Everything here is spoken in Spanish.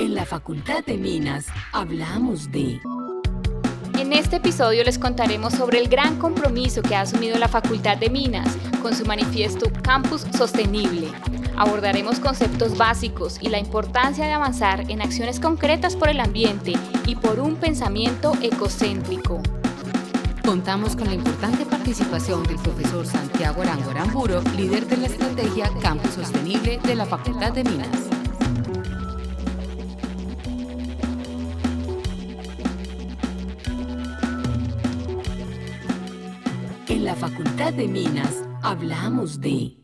En la Facultad de Minas hablamos de... En este episodio les contaremos sobre el gran compromiso que ha asumido la Facultad de Minas con su manifiesto Campus Sostenible. Abordaremos conceptos básicos y la importancia de avanzar en acciones concretas por el ambiente y por un pensamiento ecocéntrico. Contamos con la importante participación del profesor Santiago Arango Aramburo, líder de la estrategia Campus Sostenible de la Facultad de Minas. En la Facultad de Minas hablamos de